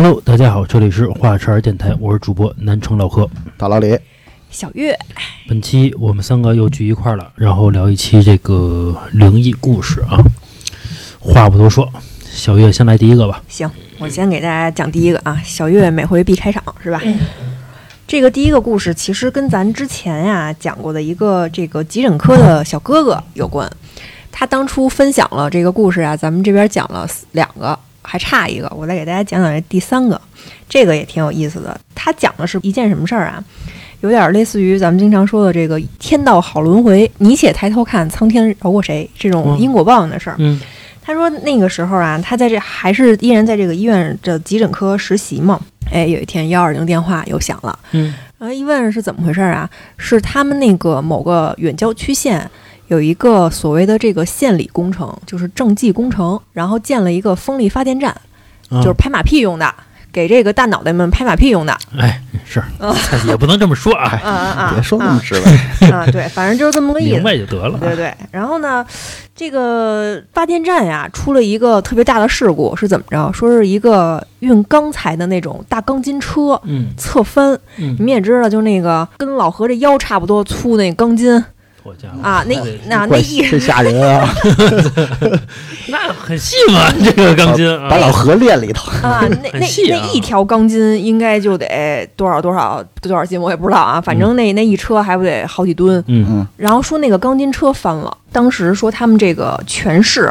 Hello，大家好，这里是华晨儿电台，我是主播南城老何。大老李，小月，本期我们三个又聚一块儿了，然后聊一期这个灵异故事啊。话不多说，小月先来第一个吧。行，我先给大家讲第一个啊。小月每回必开场是吧？这个第一个故事其实跟咱之前呀讲过的一个这个急诊科的小哥哥有关。他当初分享了这个故事啊，咱们这边讲了两个，还差一个，我再给大家讲讲这第三个，这个也挺有意思的。他讲的是一件什么事儿啊？有点类似于咱们经常说的这个“天道好轮回，你且抬头看，苍天饶过谁”这种因果报应的事儿。嗯他说那个时候啊，他在这还是依然在这个医院的急诊科实习嘛。哎，有一天幺二零电话又响了，嗯然后一问是怎么回事儿啊？是他们那个某个远郊区县有一个所谓的这个县里工程，就是政绩工程，然后建了一个风力发电站，啊就是拍马屁用的，给这个大脑袋们拍马屁用的。哎，是，也不能这么说啊，啊啊啊！别说那么直白，啊，对，反正就是这么个意明思。白就得了。对对，然后呢，这个发电站呀出了一个特别大的事故，是怎么着？说是一个运钢材的那种大钢筋车嗯侧翻，你嗯，们也知道，就那个跟老何这腰差不多粗那钢筋好家伙啊，那这那那怪一真吓人啊！那很细嘛，这个钢筋啊，把老何练里头，啊，那那啊那一条钢筋应该就得多少多少多少斤，我也不知道啊，反正那那一车还不得好几吨。嗯嗯，然后说那个钢筋车翻了，当时说他们这个全市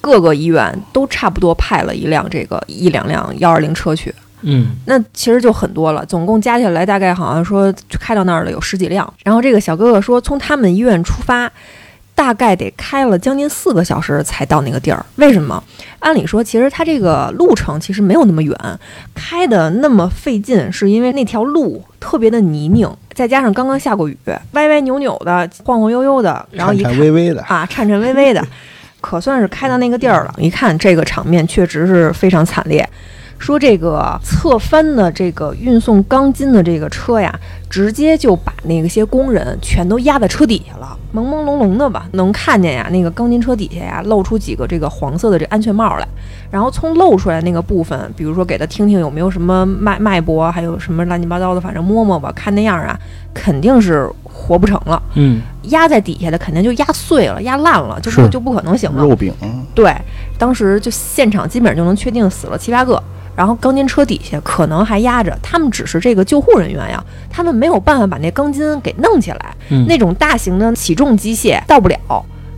各个医院都差不多派了一辆这个一两辆幺二零车去，嗯那其实就很多了，总共加起来大概好像说开到那儿了有十几辆。然后这个小哥哥说，从他们医院出发，大概得开了将近四个小时才到那个地儿。为什么？按理说，其实他这个路程其实没有那么远，开的那么费劲，是因为那条路特别的泥泞，再加上刚刚下过雨，歪歪扭扭的，晃晃悠悠的，然后一颤看颤巍巍的，啊，颤颤巍巍的，可算是开到那个地儿了。一看这个场面，确实是非常惨烈。说这个侧翻的这个运送钢筋的这个车呀，直接就把那个些工人全都压在车底下了，朦朦胧胧的吧，能看见呀，那个钢筋车底下呀露出几个这个黄色的这安全帽来，然后从露出来那个部分，比如说给他听听有没有什么脉脉搏，还有什么乱七八糟的，反正摸摸吧，看那样啊，肯定是活不成了。嗯。压在底下的肯定就压碎了、压烂了，就不是。就不可能行了。肉饼，对，当时就现场基本上就能确定死了七八个，然后钢筋车底下可能还压着，他们只是这个救护人员呀，他们没有办法把那钢筋给弄起来，嗯，那种大型的起重机械到不了。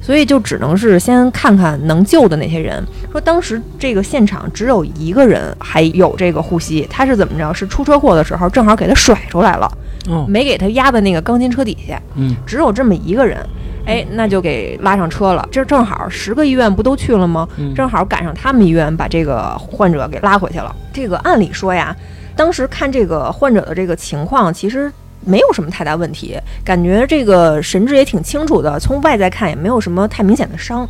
所以就只能是先看看能救的那些人。说当时这个现场只有一个人还有这个呼吸，他是怎么着？是出车祸的时候正好给他甩出来了，哦没给他压在那个钢筋车底下。嗯只有这么一个人，哎，那就给拉上车了。这正好十个医院不都去了吗？嗯正好赶上他们医院把这个患者给拉回去了。这个按理说呀，当时看这个患者的这个情况，其实。没有什么太大问题，感觉这个神志也挺清楚的，从外在看也没有什么太明显的伤。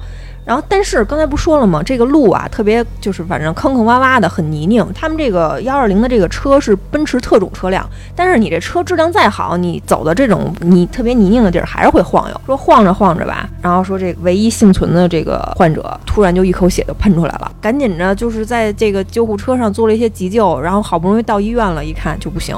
然后，但是刚才不说了吗？这个路啊，特别就是反正坑坑洼洼的，很泥泞。他们这个幺二零的这个车是奔驰特种车辆，但是你这车质量再好，你走的这种泥特别泥泞的地儿还是会晃悠。说晃着晃着吧，然后说这唯一幸存的这个患者突然就一口血就喷出来了，赶紧着就是在这个救护车上做了一些急救，然后好不容易到医院了，一看就不行。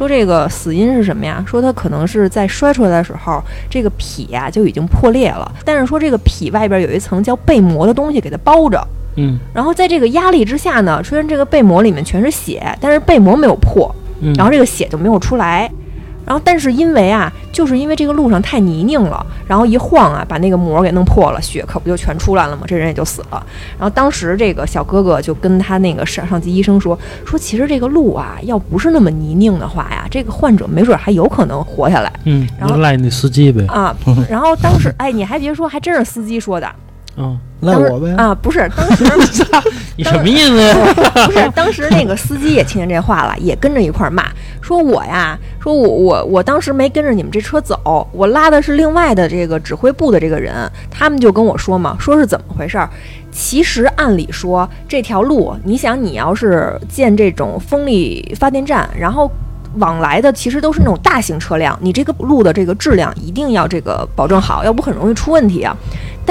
说这个死因是什么呀？说他可能是在摔出来的时候，这个脾呀、就已经破裂了，但是说这个脾外边有一层叫被膜的东西给它包着。嗯然后在这个压力之下呢，虽然这个被膜里面全是血，但是被膜没有破，嗯，然后这个血就没有出来。然后，但是因为啊，就是因为这个路上太泥泞了，然后一晃啊，把那个膜给弄破了，血可不就全出来了吗？这人也就死了。然后当时这个小哥哥就跟他那个上上级医生说说，其实这个路啊，要不是那么泥泞的话呀，这个患者没准还有可能活下来嗯，然后赖那司机呗，啊。然后当时，哎，你还别说，还真是司机说的，啊，赖我呗，啊，不是，当时 你什么意思呀？不是，当时那个司机也听见这话了，也跟着一块儿骂，说我呀，说我我我当时没跟着你们这车走，我拉的是另外的这个指挥部的这个人，他们就跟我说嘛，说是怎么回事儿。其实按理说这条路，你想你要是建这种风力发电站，然后。往来的其实都是那种大型车辆，你这个路的这个质量一定要这个保证好，要不很容易出问题啊。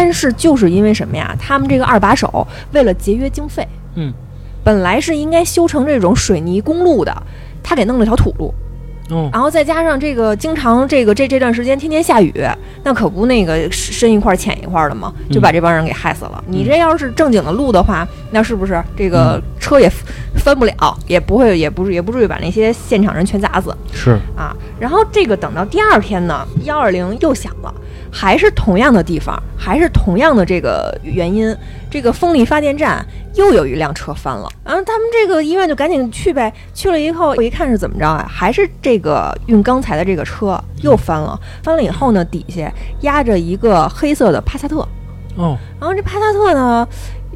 但是就是因为什么呀？他们这个二把手为了节约经费，嗯，本本来是应该修成这种水泥公路的，他给弄了条土路。嗯，然后再加上这个经常这个这这段时间天天下雨，那可不那个深一块浅一块的嘛，就把这帮人给害死了。你这要是正经的路的话，那是不是这个车也翻不了，也不会也不是也不至于把那些现场人全砸死是，啊？然后这个等到第二天呢，幺二零又响了。还是同样的地方，还是同样的这个原因，这个风力发电站又有一辆车翻了，然后他们这个医院就赶紧去呗。去了以后，我一看是怎么着啊？还是这个运钢材的这个车又翻了，翻了以后呢，底下压着一个黑色的帕萨特，哦，然后这帕萨特呢，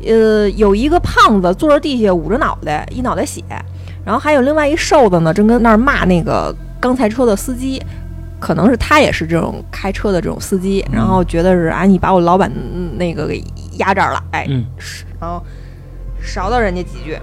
呃，有一个胖子坐着地下捂着脑袋，一脑袋血，然后还有另外一瘦子呢，正跟那儿骂那个钢材车的司机。可能是他也是这种开车的这种司机，然后觉得是啊，你把我老板那个给压这儿了，哎，然后勺到人家几句，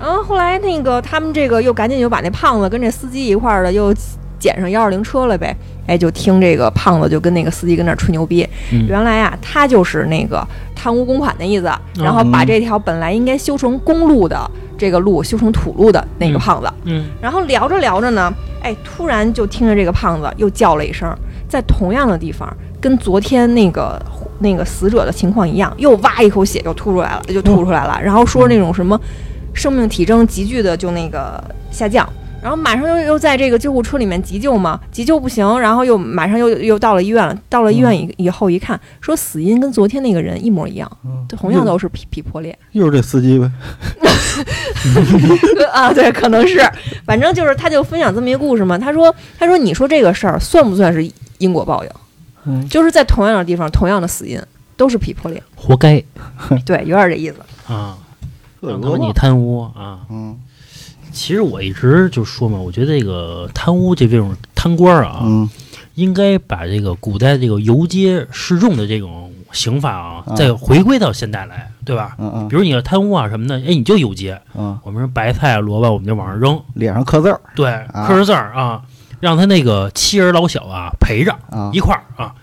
然后后来那个他们这个又赶紧就把那胖子跟这司机一块儿的又捡上幺二零车了呗，哎，就听这个胖子就跟那个司机跟那吹牛逼，原来啊，他就是那个贪污公款的意思，然后把这条本来应该修成公路的。这个路修成土路的那个胖子，嗯，然后聊着聊着呢，哎，突然就听着这个胖子又叫了一声，在同样的地方，跟昨天那个那个死者的情况一样，又哇一口血就吐出来了，就吐出来了，然后说那种什么生命体征急剧的就那个下降。然后马上又又在这个救护车里面急救嘛，急救不行，然后又马上又又到了医院了。到了医院以以后一看，说死因跟昨天那个人一模一样，同样都是皮皮破裂。又是这司机呗？啊，对，可能是，反正就是他就分享这么一个故事嘛。他说，他说，你说这个事儿算不算是因果报应？嗯，就是在同样的地方，同样的死因，都是皮破裂，活该。对，有点这意思啊。让他你贪污啊？嗯。其实我一直就说嘛，我觉得这个贪污这这种贪官啊，嗯，应该把这个古代这个游街示众的这种刑法啊，再回归到现代来，对吧？嗯嗯。比如你要贪污啊什么的，哎，你就游街，嗯，我们说白菜萝卜，我们就往上扔，脸上刻字儿，对，刻着字儿啊，让他那个妻儿老小啊陪着一块儿啊。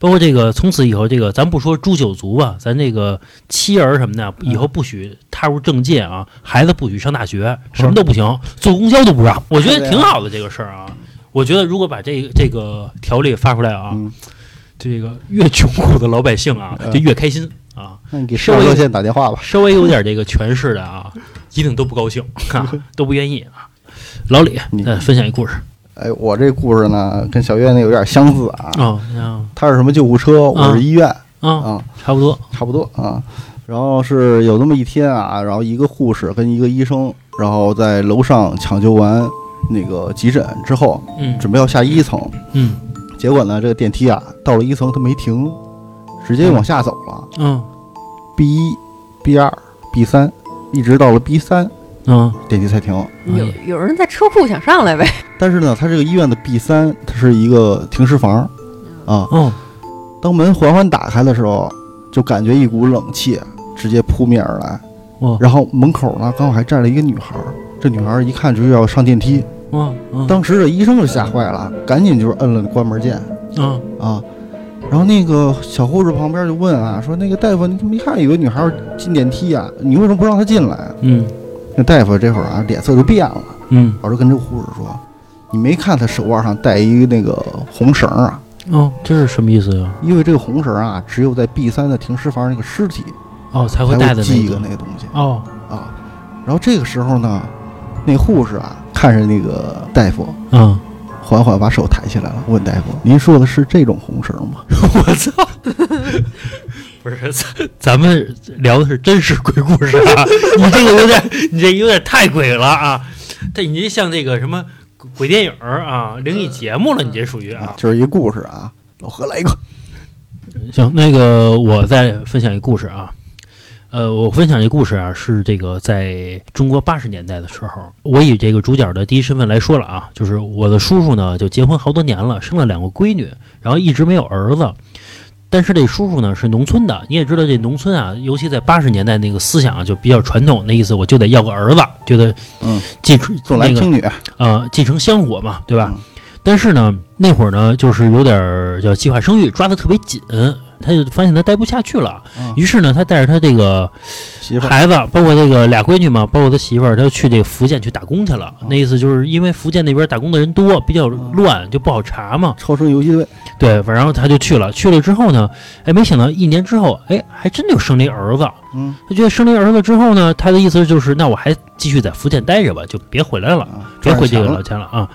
包括这个，从此以后，这个咱不说诛九族吧，咱这个妻儿什么的，以后不许踏入政界啊，孩子不许上大学，什么都不行，坐公交都不让。我觉得挺好的这个事儿啊。我觉得如果把这这个条例发出来啊，这个越穷苦的老百姓啊，就越开心啊。那你给社会热线打电话吧。稍微有点这个权势的啊，一定都不高兴 啊，都不愿意啊。老李，再分享一故事。哎，我这故事呢，跟小月那有点相似啊。哦，他是什么救护车？我是医院。啊，差不多，差不多啊。然后是有那么一天啊，然后一个护士跟一个医生，然后在楼上抢救完那个急诊之后，嗯，准备要下一层，嗯，结果呢，这个电梯啊，到了一层它没停，直接往下走了。嗯，B 一、B 二、B 三，一直到了 B 三。嗯，电梯才停。有有人在车库想上来呗？但是呢，他这个医院的 B 三，它是一个停尸房，啊，嗯，当门缓缓打开的时候，就感觉一股冷气直接扑面而来。然后门口呢，刚好还站了一个女孩，这女孩一看就是要上电梯。嗯，当时这医生就吓坏了，赶紧就是摁了关门键。嗯啊，然后那个小护士旁边就问啊，说那个大夫，你怎么一看有个女孩进电梯啊？你为什么不让她进来？嗯。那大夫这会儿啊，脸色就变了，嗯，我就跟这个护士说：“你没看他手腕上戴一个那个红绳啊？”哦，这是什么意思呀？因为这个红绳啊，只有在 B 三的停尸房那个尸体哦才会带的系一个那个东西哦啊。然后这个时候呢，那护士啊，看着那个大夫，嗯，缓缓把手抬起来了，问大夫：“您说的是这种红绳吗？”我操！不是，咱们聊的是真实鬼故事啊！你这个有点，你这有点太鬼了啊！这你这像这个什么鬼电影啊、灵异节目了，你这属于啊，就是一故事啊。老何来一个，行，那个我再分享一故事啊。呃，我分享一故事啊，是这个在中国八十年代的时候，我以这个主角的第一身份来说了啊，就是我的叔叔呢，就结婚好多年了，生了两个闺女，然后一直没有儿子。但是这叔叔呢是农村的，你也知道这农村啊，尤其在八十年代那个思想啊就比较传统，那意思我就得要个儿子，觉得嗯。继承重男轻女啊，继承香火嘛，对吧？但是呢，那会儿呢就是有点叫计划生育抓得特别紧，他就发现他待不下去了，于是呢，他带着他这个媳妇孩子，包括这个俩闺女嘛，包括他媳妇儿，他就去这个福建去打工去了。那意思就是因为福建那边打工的人多，比较乱，就不好查嘛。超生游击队，对，反正他就去了。去了之后呢，哎，没想到一年之后，哎，还真就生了一儿子。嗯，他觉得生了一儿子之后呢，他的意思就是，那我还继续在福建待着吧，就别回来了，别回这个老家了啊。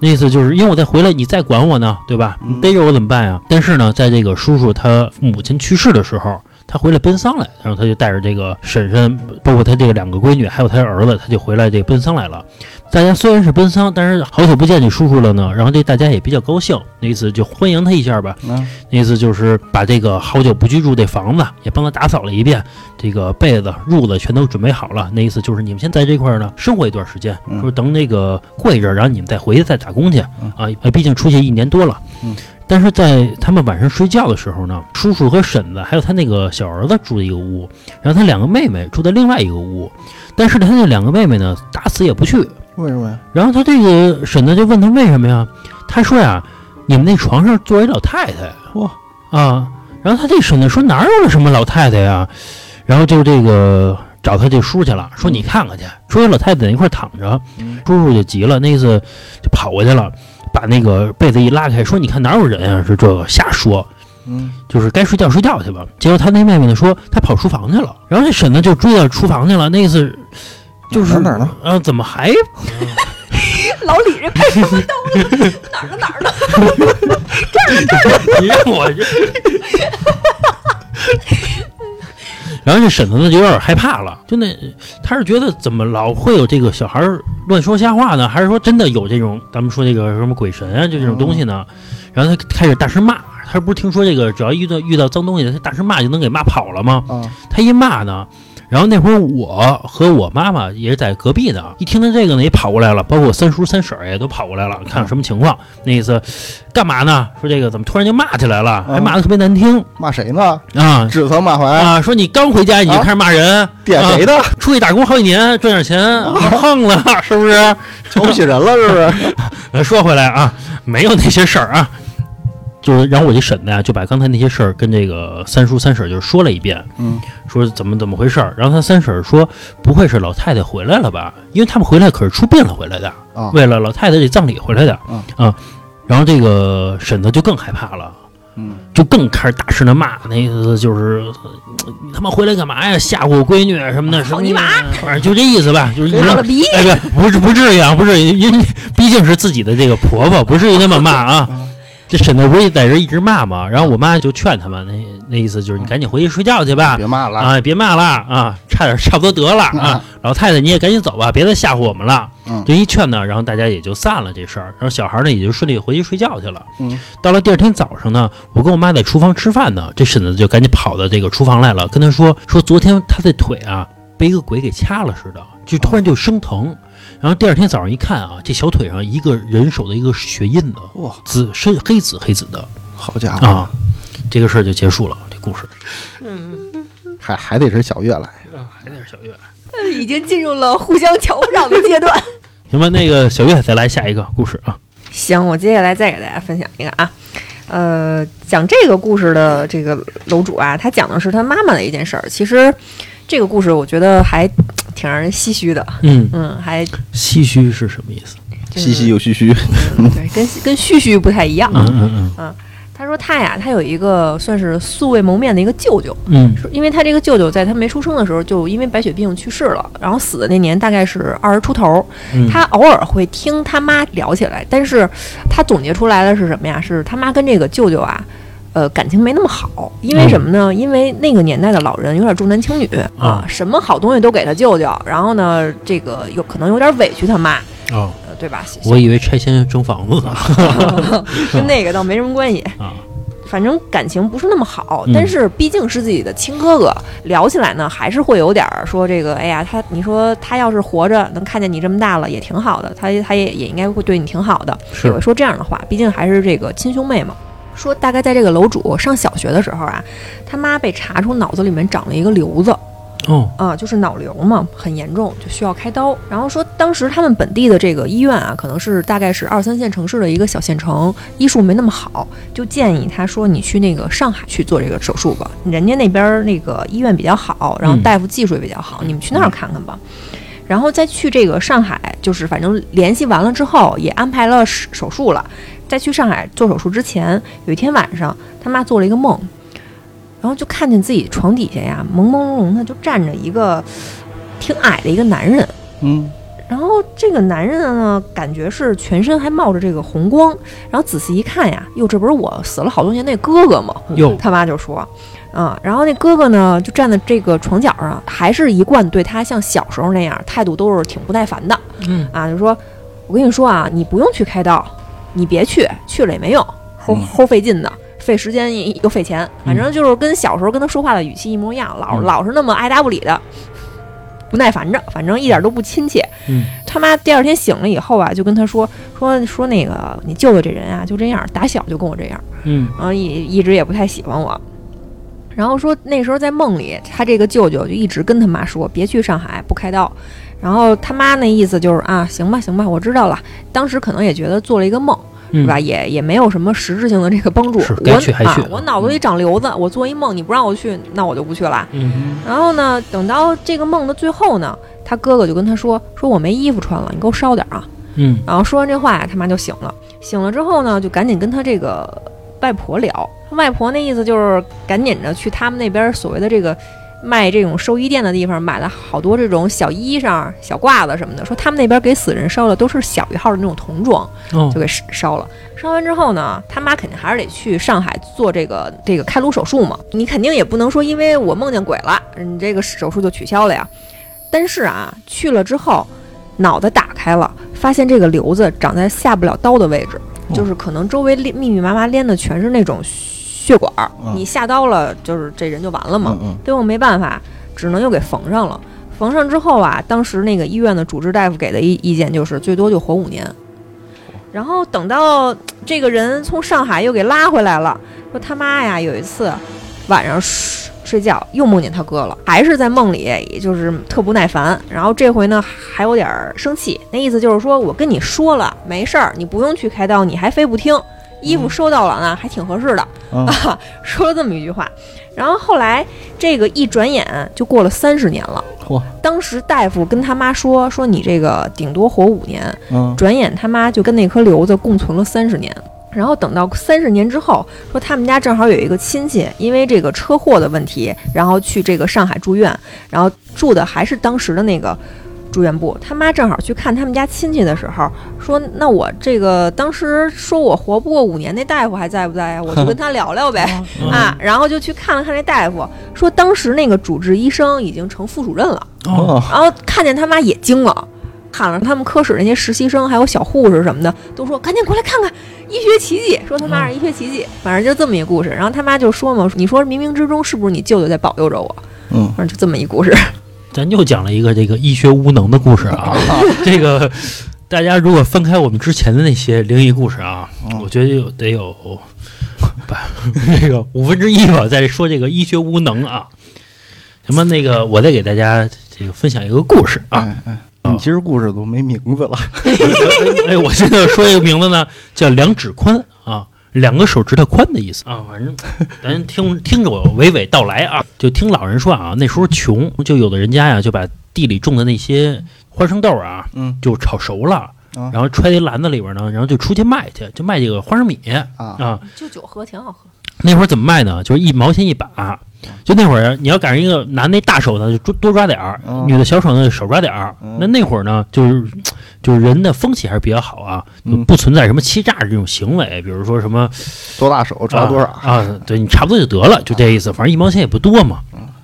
那意思就是因为我再回来，你再管我呢，对吧？你逮着我怎么办呀？但是呢，在这个叔叔他母亲去世的时候，他回来奔丧来，然后他就带着这个婶婶，包括他这个两个闺女，还有他的儿子，他就回来这奔丧来了。大家虽然是奔丧，但是好久不见你叔叔了呢，然后这大家也比较高兴，那意思就欢迎他一下吧。那意思就是把这个好久不居住这房子也帮他打扫了一遍，这个被子、褥子全都准备好了。那意思就是你们先在这块儿呢生活一段时间，说等那个过一阵，然后你们再回去再打工去啊。毕竟出去一年多了。但是在他们晚上睡觉的时候呢，叔叔和婶子还有他那个小儿子住在一个屋，然后他两个妹妹住在另外一个屋，但是他那两个妹妹呢打死也不去。为什么呀？然后他这个婶子就问他为什么呀？他说呀，你们那床上坐一老太太哇啊！然后他这婶子说哪有什么老太太呀？然后就这个找他这叔去了，说你看看去，说有老太太在一块躺着。叔叔就急了，那意思就跑过去了，把那个被子一拉开，说你看哪有人啊？是这个瞎说，嗯，就是该睡觉睡觉去吧。结果他那妹妹呢说他跑厨房去了，然后这婶子就追到厨房去了，那意思。就是哪儿呢？啊，怎么还？老李这拍什么灯？哪儿呢？哪儿呢？这儿呢？这儿呢？你 让我这。然后这婶子呢就有点害怕了，就那他是觉得怎么老会有这个小孩乱说瞎话呢？还是说真的有这种咱们说这个什么鬼神啊，就这种东西呢？然后他开始大声骂，他不是听说这个只要遇到遇到脏东西，他大声骂就能给骂跑了吗？他一骂呢。然后那会儿我和我妈妈也是在隔壁的，一听到这个呢，也跑过来了，包括我三叔三婶儿也都跑过来了，看看什么情况。那意思，干嘛呢？说这个怎么突然就骂起来了，还骂的特别难听。骂谁呢？啊，指桑骂槐啊！说你刚回家你就开始骂人，点谁的？出去打工好几年，赚点钱，横了是不是？瞧不起人了是不是？说回来啊，没有那些事儿啊。就是，然后我这婶子呀，就把刚才那些事儿跟这个三叔三婶就说了一遍，嗯，说怎么怎么回事儿。然后他三婶说，不会是老太太回来了吧？因为他们回来可是出殡了回来的，为了老太太这葬礼回来的，啊，然后这个婶子就更害怕了，嗯，就更开始大声的骂，那意思就是你他妈回来干嘛呀？吓唬我闺女什么的，操你妈！反正就这意思吧，就是你了逼，哎，不是不至于啊，不是，因为毕竟是自己的这个婆婆，不至于那么骂啊。这婶子不是在这一直骂吗？然后我妈就劝他们，那那意思就是你赶紧回去睡觉去吧，别骂了啊，别骂了啊，差点差不多得了啊。老太太你也赶紧走吧，别再吓唬我们了。这一劝呢，然后大家也就散了这事儿，然后小孩呢也就顺利回去睡觉去了。嗯，到了第二天早上呢，我跟我妈在厨房吃饭呢，这婶子就赶紧跑到这个厨房来了，跟她说说昨天她的腿啊被一个鬼给掐了似的，就突然就生疼。然后第二天早上一看啊，这小腿上一个人手的一个血印子，哇，紫深黑紫黑紫的，好家伙啊！这个事儿就结束了，这故事。嗯，还还得是小月来，还得是小月，已经进入了互相瞧不上的阶段。行吧，那个小月再来下一个故事啊。行，我接下来再给大家分享一个啊，呃，讲这个故事的这个楼主啊，他讲的是他妈妈的一件事儿。其实这个故事我觉得还。挺让人唏嘘的，嗯嗯，还唏嘘是什么意思？唏嘘又唏嘘，对，跟跟嘘嘘不太一样。嗯嗯嗯，他说他呀，他有一个算是素未谋面的一个舅舅，嗯，因为他这个舅舅在他没出生的时候就因为白血病去世了，然后死的那年大概是二十出头。他偶尔会听他妈聊起来，但是他总结出来的是什么呀？是他妈跟这个舅舅啊。呃，感情没那么好，因为什么呢？因为那个年代的老人有点重男轻女啊，什么好东西都给他舅舅，然后呢，这个有可能有点委屈他妈啊，对吧？我以为拆迁征房子呢 跟那个倒没什么关系啊。反正感情不是那么好，但是毕竟是自己的亲哥哥，聊起来呢，还是会有点说这个，哎呀，他你说他要是活着能看见你这么大了，也挺好的，他他也也应该会对你挺好的，也会说这样的话，毕竟还是这个亲兄妹嘛。说大概在这个楼主上小学的时候啊，他妈被查出脑子里面长了一个瘤子，哦，啊，就是脑瘤嘛，很严重，就需要开刀。然后说当时他们本地的这个医院啊，可能是大概是二三线城市的一个小县城，医术没那么好，就建议他说你去那个上海去做这个手术吧，人家那边那个医院比较好，然后大夫技术也比较好，你们去那儿看看吧。然后再去这个上海，就是反正联系完了之后，也安排了手术了。在去上海做手术之前，有一天晚上，他妈做了一个梦，然后就看见自己床底下呀，朦朦胧胧的就站着一个挺矮的一个男人。嗯，然后这个男人呢，感觉是全身还冒着这个红光，然后仔细一看呀，哟，这不是我死了好多年那哥哥吗？哟，他妈就说。啊，然后那哥哥呢，就站在这个床角上，还是一贯对他像小时候那样，态度都是挺不耐烦的。嗯啊，就说，我跟你说啊，你不用去开刀，你别去，去了也没用，齁齁费劲的，费时间又费钱，反正就是跟小时候跟他说话的语气一模一样，老老是那么爱答不理的，不耐烦着，反正一点都不亲切。嗯，他妈第二天醒了以后啊，就跟他说说说那个你舅舅这人啊，就这样，打小就跟我这样，嗯，然后一一直也不太喜欢我。然后说那时候在梦里，他这个舅舅就一直跟他妈说别去上海，不开刀。然后他妈那意思就是啊，行吧行吧，我知道了。当时可能也觉得做了一个梦，是吧？也也没有什么实质性的这个帮助。该去还去。我脑子里长瘤子，我做一梦，你不让我去，那我就不去了。嗯。然后呢，等到这个梦的最后呢，他哥哥就跟他说：“说我没衣服穿了，你给我烧点啊。”嗯。然后说完这话，他妈就醒了。醒了之后呢，就赶紧跟他这个。外婆聊，外婆那意思就是赶紧着去他们那边所谓的这个卖这种寿衣店的地方买了好多这种小衣裳、小褂子什么的，说他们那边给死人烧的都是小一号的那种童装，就给烧了。烧完之后呢，他妈肯定还是得去上海做这个这个开颅手术嘛。你肯定也不能说因为我梦见鬼了，你这个手术就取消了呀。但是啊，去了之后，脑袋打开了，发现这个瘤子长在下不了刀的位置。就是可能周围连密密麻麻连的全是那种血管，你下刀了，就是这人就完了嘛。最后没办法，只能又给缝上了。缝上之后啊，当时那个医院的主治大夫给的意意见就是最多就活五年。然后等到这个人从上海又给拉回来了，说他妈呀，有一次晚上。睡觉又梦见他哥了，还是在梦里，也就是特不耐烦。然后这回呢，还有点生气，那意思就是说我跟你说了，没事儿，你不用去开刀，你还非不听。衣服收到了呢，还挺合适的啊，说了这么一句话。然后后来这个一转眼就过了三十年了。嚯！当时大夫跟他妈说说你这个顶多活五年，转眼他妈就跟那颗瘤子共存了三十年。然后等到三十年之后，说他们家正好有一个亲戚，因为这个车祸的问题，然后去这个上海住院，然后住的还是当时的那个住院部。他妈正好去看他们家亲戚的时候，说：“那我这个当时说我活不过五年，那大夫还在不在呀？我就跟他聊聊呗。”啊，然后就去看了看那大夫，说当时那个主治医生已经成副主任了。哦，然后看见他妈也惊了。喊了他们科室那些实习生，还有小护士什么的，都说赶紧过来看看医学奇迹。说他妈是医学奇迹，反正就这么一故事。然后他妈就说嘛：“你说冥冥之中是不是你舅舅在保佑着我？”嗯，反正就这么一故事。咱又讲了一个这个医学无能的故事啊。这个大家如果翻开我们之前的那些灵异故事啊，我觉得有得有吧，那个五分之一吧，在说这个医学无能啊。什么那个，我再给大家这个分享一个故事啊。你其实故事都没名字了。哎，我现在说一个名字呢，叫梁指宽啊，两个手指头宽的意思啊。反正咱听听着我娓娓道来啊，就听老人说啊，那时候穷，就有的人家呀，就把地里种的那些花生豆啊，嗯，就炒熟了，然后揣在篮子里边呢，然后就出去卖去，就卖这个花生米啊啊。就酒喝挺好喝。那会儿怎么卖呢？就是一毛钱一把。就那会儿，你要赶上一个男的大手呢，就多抓点儿；女的小手呢，少抓点儿。那那会儿呢，就是就是人的风气还是比较好啊，不存在什么欺诈这种行为。比如说什么多大手抓多少啊？对你差不多就得了，就这意思。反正一毛钱也不多嘛。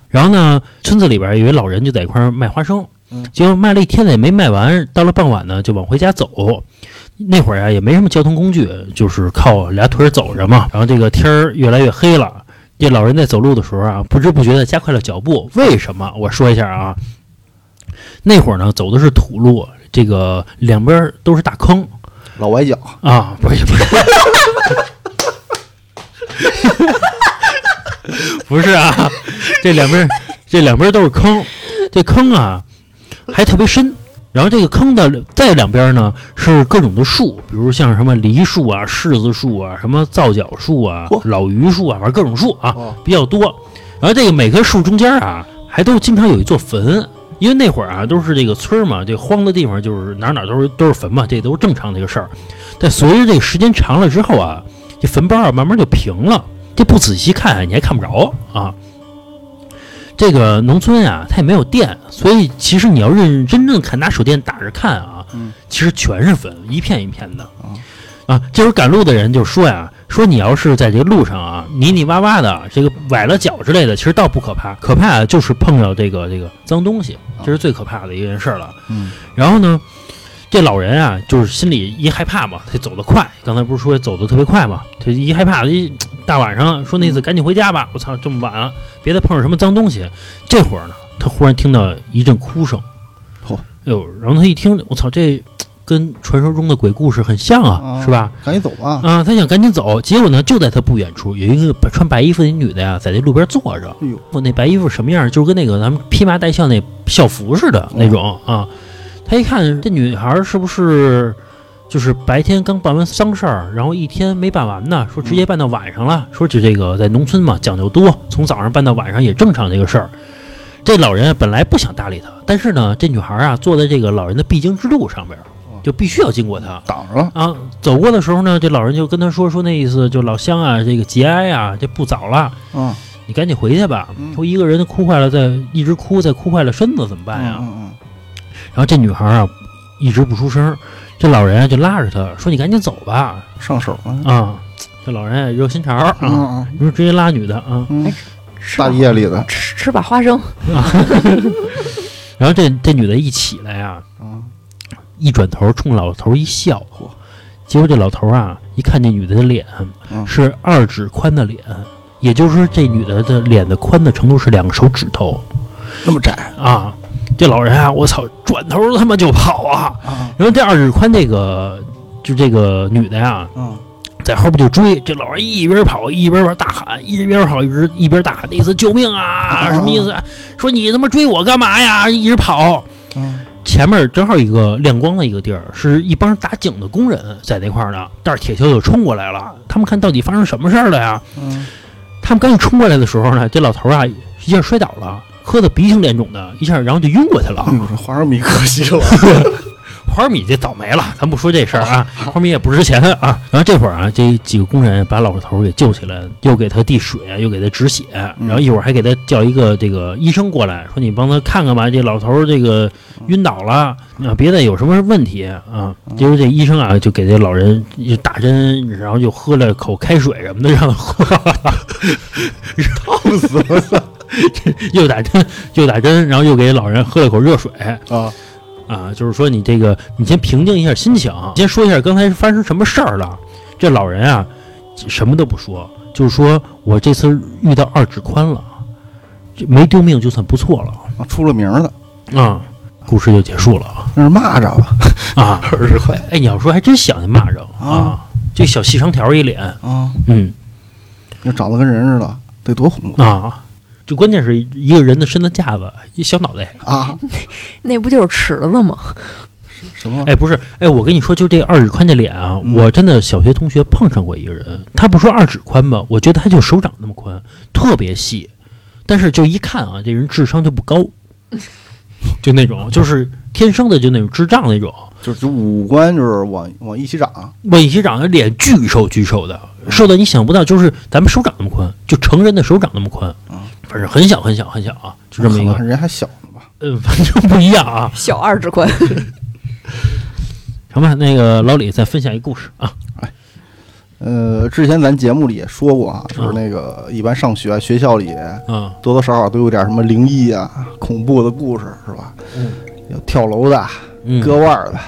然后呢，村子里边有一老人就在一块儿卖花生，结果卖了一天呢也没卖完。到了傍晚呢，就往回家走。那会儿啊也没什么交通工具，就是靠俩腿走着嘛。然后这个天儿越来越黑了。这老人在走路的时候啊，不知不觉的加快了脚步。为什么？我说一下啊。那会儿呢，走的是土路，这个两边都是大坑，老崴脚啊，不是不是，不是啊，这两边这这两边都是坑，这坑啊还特别深。然后这个坑的再两边呢是各种的树，比如像什么梨树啊、柿子树啊、什么皂角树啊、老榆树啊，反正各种树啊比较多。然后这个每棵树中间啊还都经常有一座坟，因为那会儿啊都是这个村儿嘛，这荒的地方就是哪哪都是都是坟嘛，这都是正常的一个事儿。但随着这个时间长了之后啊，这坟包啊慢慢就平了，这不仔细看你还看不着啊。这个农村啊，它也没有电，所以其实你要认认真真看，拿手电打着看啊，其实全是坟，一片一片的啊。啊，这会儿赶路的人就说呀，说你要是在这个路上啊，泥泥洼洼的，这个崴了脚之类的，其实倒不可怕，可怕就是碰到这个这个脏东西，这是最可怕的一件事了。嗯，然后呢？这老人啊，就是心里一害怕嘛，他走得快。刚才不是说走得特别快嘛？他一害怕，一大晚上说那次赶紧回家吧。我操，这么晚了，别再碰上什么脏东西。这会儿呢，他忽然听到一阵哭声，嚯，哎呦！然后他一听，我操，这跟传说中的鬼故事很像啊，是吧？赶紧走吧！啊，他想赶紧走，结果呢，就在他不远处有一个穿白衣服的女的呀，在那路边坐着。哎呦，我那白衣服什么样？就是跟那个咱们披麻戴孝那校服似的那种啊。他一看这女孩是不是，就是白天刚办完丧事儿，然后一天没办完呢？说直接办到晚上了。说就这个在农村嘛，讲究多，从早上办到晚上也正常这个事儿。这老人本来不想搭理他，但是呢，这女孩啊坐在这个老人的必经之路上边，就必须要经过他，挡着了啊。走过的时候呢，这老人就跟他说说那意思，就老乡啊，这个节哀啊，这不早了，嗯，你赶紧回去吧。说一个人哭坏了，再一直哭，再哭坏了身子怎么办呀？嗯嗯。然后这女孩啊，一直不出声，这老人就拉着她说：“你赶紧走吧，上手了。啊！”这老人也热心肠啊，你说直接拉女的啊，大夜里的。吃吃把花生。啊。然后这这女的一起来呀，一转头冲老头一笑，结果这老头啊一看这女的的脸是二指宽的脸，也就是说这女的的脸的宽的程度是两个手指头那么窄。啊。这老人啊，我操，转头他妈就跑啊！然后这二指宽这个，就这个女的呀，在后边就追。这老人一边跑一边大喊，一边跑一边一边大喊，那意思救命啊！什么意思？说你他妈追我干嘛呀？一直跑。前面正好一个亮光的一个地儿，是一帮打井的工人在那块儿呢。但是铁锹就冲过来了，他们看到底发生什么事儿了呀？他们刚一冲过来的时候呢，这老头啊一下摔倒了。喝的鼻青脸肿的，一下然后就晕过去了。花生米可惜了，花生米这倒霉了，咱不说这事儿啊，花生米也不值钱啊。然后这会儿啊，这几个工人把老头给救起来，又给他递水，又给他止血，然后一会儿还给他叫一个这个医生过来，说你帮他看看吧，这老头这个晕倒了啊，别再有什么问题啊。结果这医生啊，就给这老人打针，然后就喝了口开水什么的让他喝，烫死了。又打针，又打针，然后又给老人喝了口热水啊啊！就是说你这个，你先平静一下心情，先说一下刚才发生什么事儿了。这老人啊，什么都不说，就是说我这次遇到二指宽了，没丢命就算不错了啊，出了名的啊，故事就结束了。那是蚂蚱吧？啊，二指宽。哎，你要说还真想那蚂蚱啊，这小细长条一脸啊，嗯，那长得跟人似的，得多恐怖啊！就关键是一个人的身子架子，一小脑袋。啊，那不就是池子吗？什么？哎，不是，哎，我跟你说，就这二指宽的脸啊，我真的小学同学碰上过一个人，他不说二指宽吧，我觉得他就手掌那么宽，特别细，但是就一看啊，这人智商就不高，就那种，就是天生的就那种智障那种，就是五官就是往往一起长，往一起长，脸巨瘦巨瘦的，瘦的你想不到，就是咱们手掌那么宽，就成人的手掌那么宽啊。反正很小很小很小啊，就这么一个人还小呢吧？嗯，反正不一样啊。小二指宽。成吧，那个老李再分享一故事啊。哎，呃，之前咱节目里也说过啊，就是那个一般上学学校里，嗯，多多少少都有点什么灵异啊、恐怖的故事，是吧？嗯，有跳楼的、割腕的，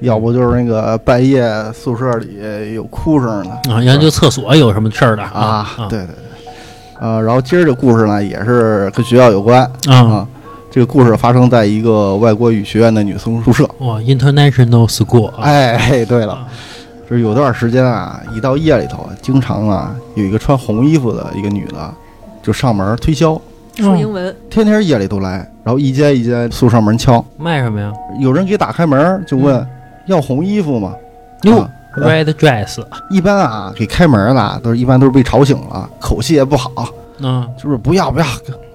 要不就是那个半夜宿舍里有哭声的啊，研究厕所有什么事儿的啊？对对对。呃，然后今儿这故事呢，也是跟学校有关啊。这个故事发生在一个外国语学院的女生宿舍。哇，International School。哎，对了，就是有段时间啊，一到夜里头，经常啊，有一个穿红衣服的一个女的，就上门推销说英文，天天夜里都来，然后一间一间宿舍门敲，卖什么呀？有人给打开门就问要红衣服吗？哟，red dress。一般啊，给开门的都是一般都是被吵醒了，口气也不好，嗯，就是不要不要，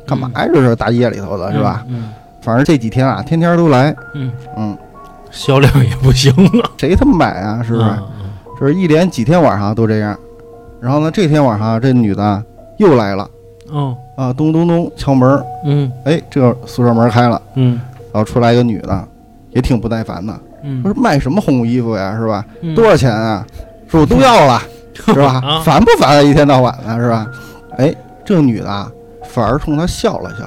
干嘛呀？这是大夜里头的，是吧？嗯，反正这几天啊，天天都来，嗯嗯，销量也不行啊，谁他妈买啊？是不是？就是一连几天晚上都这样，然后呢，这天晚上这女的又来了，哦啊，咚咚咚敲门，嗯，哎，这宿舍门开了，嗯，然后出来一个女的，也挺不耐烦的，嗯，说卖什么红衣服呀，是吧？多少钱啊？说我都要了，是吧？烦不烦啊？一天到晚的，是吧？哎，这女的反而冲他笑了笑，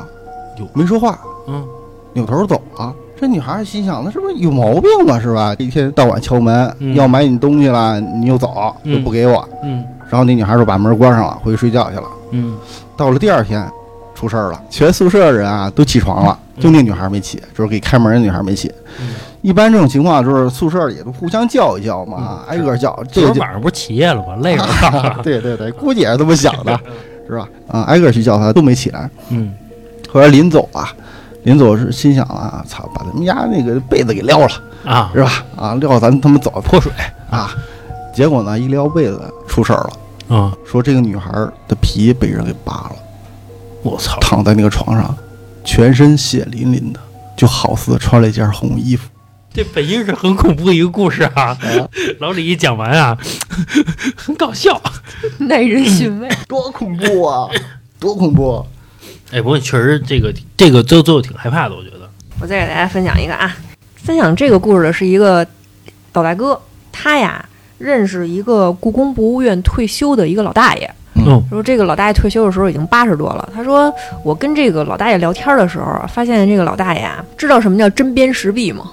没说话，嗯，扭头走了。这女孩心想：那是不是有毛病啊？是吧？一天到晚敲门，要买你东西了，你又走，又不给我。嗯。然后那女孩就把门关上了，回去睡觉去了。嗯。到了第二天，出事儿了，全宿舍的人啊都起床了，就那女孩没起，就是给开门的女孩没起。一般这种情况就是宿舍里都互相叫一叫嘛，挨个叫。这晚上不是起夜了吗？累了。对对对，估计也是这么想的，是吧？啊，挨个去叫他都没起来。嗯。后来临走啊。临走是心想啊，操，把他们家那个被子给撩了啊，是吧？啊，撩咱他们走泼水啊，结果呢，一撩被子出事儿了啊，说这个女孩的皮被人给扒了，我操，躺在那个床上，全身血淋淋的，就好似穿了一件红衣服。这本应是很恐怖的一个故事啊，老李一讲完啊，很搞笑，耐人寻味，多恐怖啊，多恐怖。哎，不过确实这个这个最最后挺害怕的，我觉得。我再给大家分享一个啊，分享这个故事的是一个老大哥，他呀认识一个故宫博物院退休的一个老大爷。嗯。说这个老大爷退休的时候已经八十多了。他说我跟这个老大爷聊天的时候，发现这个老大爷啊，知道什么叫针砭时弊吗？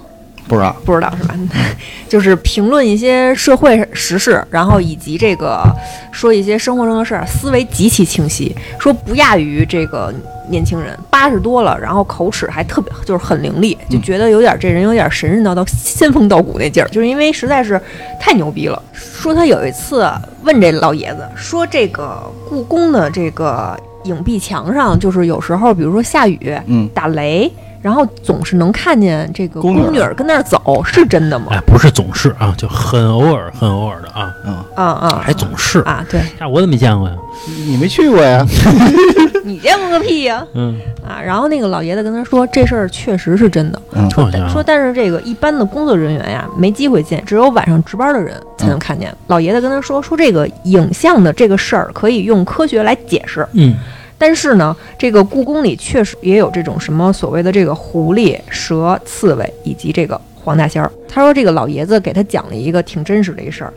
不知道，不知道是吧？就是评论一些社会时事，然后以及这个说一些生活中的事儿，思维极其清晰，说不亚于这个年轻人。八十多了，然后口齿还特别，就是很伶俐，就觉得有点这人有点神神叨叨、仙风道骨那劲儿，就是因为实在是太牛逼了。说他有一次问这老爷子说，这个故宫的这个影壁墙上，就是有时候比如说下雨、打雷。然后总是能看见这个宫女儿跟那儿走，是真的吗？哎，不是总是啊，就很偶尔、很偶尔的啊。嗯啊啊，还总是啊？对，那我怎么没见过呀？你没去过呀？你见过个屁呀？嗯啊，然后那个老爷子跟他说，这事儿确实是真的。嗯，说但是这个一般的工作人员呀，没机会见，只有晚上值班的人才能看见。老爷子跟他说，说这个影像的这个事儿可以用科学来解释。嗯。但是呢，这个故宫里确实也有这种什么所谓的这个狐狸、蛇、刺猬以及这个黄大仙儿。他说这个老爷子给他讲了一个挺真实的一事儿。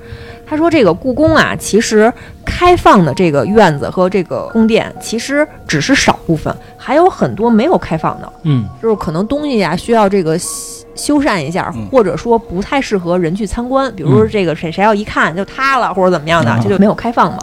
他说这个故宫啊，其实开放的这个院子和这个宫殿其实只是少部分，还有很多没有开放的。嗯，就是可能东西呀需要这个修缮一下，或者说不太适合人去参观。比如说这个谁谁要一看就塌了或者怎么样的，这就没有开放嘛。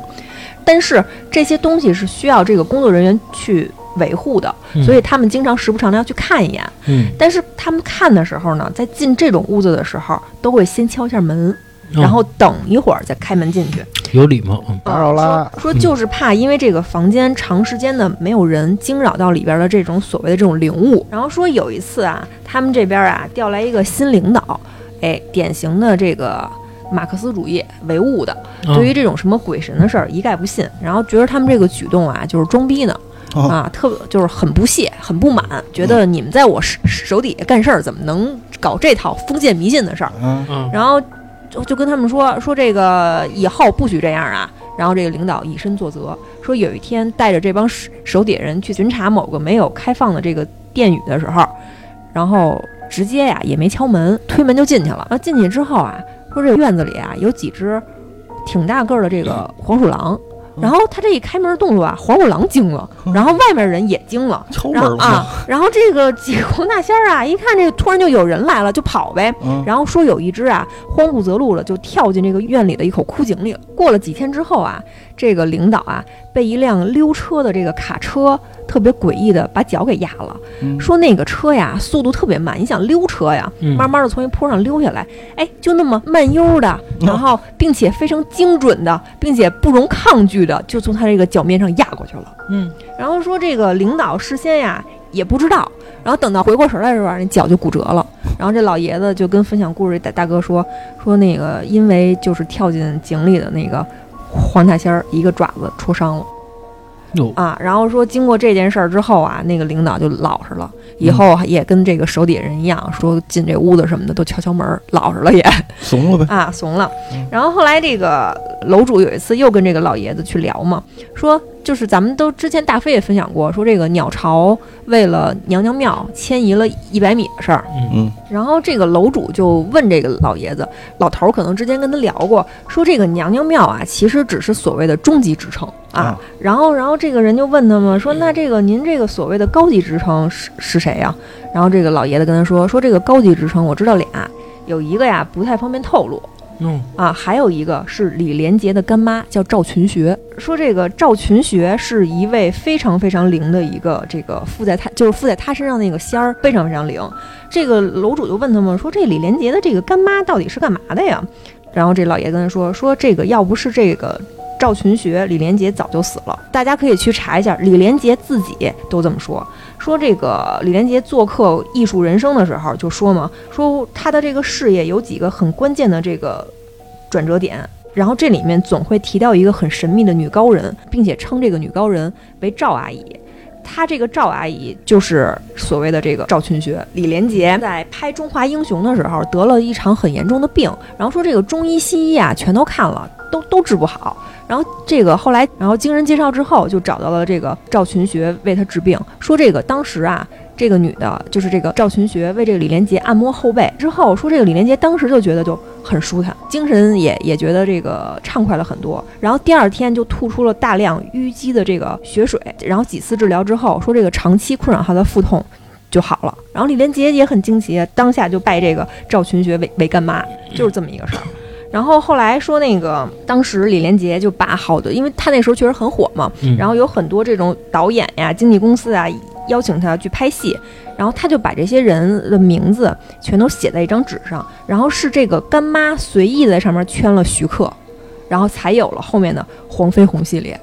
但是这些东西是需要这个工作人员去维护的，所以他们经常时不常的要去看一眼。嗯，但是他们看的时候呢，在进这种屋子的时候，都会先敲一下门，然后等一会儿再开门进去。有礼貌，打扰了。说就是怕因为这个房间长时间的没有人惊扰到里边的这种所谓的这种灵物。然后说有一次啊，他们这边啊调来一个新领导，哎，典型的这个。马克思主义唯物的，对于这种什么鬼神的事儿一概不信，然后觉得他们这个举动啊就是装逼呢，啊，特就是很不屑、很不满，觉得你们在我手手底下干事儿，怎么能搞这套封建迷信的事儿？然后就就跟他们说说这个以后不许这样啊。然后这个领导以身作则，说有一天带着这帮手手底下人去巡查某个没有开放的这个殿宇的时候，然后直接呀也没敲门，推门就进去了。然后进去之后啊。说这院子里啊，有几只挺大个儿的这个黄鼠狼，然后他这一开门动作啊，黄鼠狼惊了，然后外面人也惊了，然后啊，然后这个几个黄大仙儿啊，一看这突然就有人来了，就跑呗，然后说有一只啊，慌不择路了，就跳进这个院里的一口枯井里了。过了几天之后啊。这个领导啊被一辆溜车的这个卡车特别诡异的把脚给压了，说那个车呀速度特别慢，你想溜车呀，慢慢的从一坡上溜下来，哎，就那么慢悠的，然后并且非常精准的，并且不容抗拒的，就从他这个脚面上压过去了。嗯，然后说这个领导事先呀也不知道。然后等到回过神来的时候，那脚就骨折了。然后这老爷子就跟分享故事大大哥说：“说那个因为就是跳进井里的那个黄大仙儿，一个爪子戳伤了。”啊，然后说经过这件事儿之后啊，那个领导就老实了，以后也跟这个手底下人一样，说进这屋子什么的都敲敲门，老实了也 怂了呗啊，怂了。然后后来这个楼主有一次又跟这个老爷子去聊嘛，说。就是咱们都之前大飞也分享过，说这个鸟巢为了娘娘庙迁移了一百米的事儿。嗯嗯，然后这个楼主就问这个老爷子，老头儿可能之前跟他聊过，说这个娘娘庙啊，其实只是所谓的中级职称啊。然后，然后这个人就问他们说，那这个您这个所谓的高级职称是是谁呀？然后这个老爷子跟他说，说这个高级职称我知道俩，有一个呀不太方便透露。啊，还有一个是李连杰的干妈，叫赵群学。说这个赵群学是一位非常非常灵的一个这个附在他就是附在他身上那个仙儿，非常非常灵。这个楼主就问他们说，这李连杰的这个干妈到底是干嘛的呀？然后这老爷跟他说，说这个要不是这个。赵群学，李连杰早就死了。大家可以去查一下，李连杰自己都这么说。说这个李连杰做客《艺术人生》的时候就说嘛，说他的这个事业有几个很关键的这个转折点，然后这里面总会提到一个很神秘的女高人，并且称这个女高人为赵阿姨。她这个赵阿姨就是所谓的这个赵群学。李连杰在拍《中华英雄》的时候得了一场很严重的病，然后说这个中医西医啊全都看了，都都治不好。然后这个后来，然后经人介绍之后，就找到了这个赵群学为他治病。说这个当时啊，这个女的，就是这个赵群学为这个李连杰按摩后背之后，说这个李连杰当时就觉得就很舒坦，精神也也觉得这个畅快了很多。然后第二天就吐出了大量淤积的这个血水。然后几次治疗之后，说这个长期困扰他的腹痛就好了。然后李连杰也很惊奇，当下就拜这个赵群学为为干妈，就是这么一个事儿。然后后来说那个，当时李连杰就把好多，因为他那时候确实很火嘛，然后有很多这种导演呀、经纪公司啊邀请他去拍戏，然后他就把这些人的名字全都写在一张纸上，然后是这个干妈随意在上面圈了徐克，然后才有了后面的黄飞鸿系列。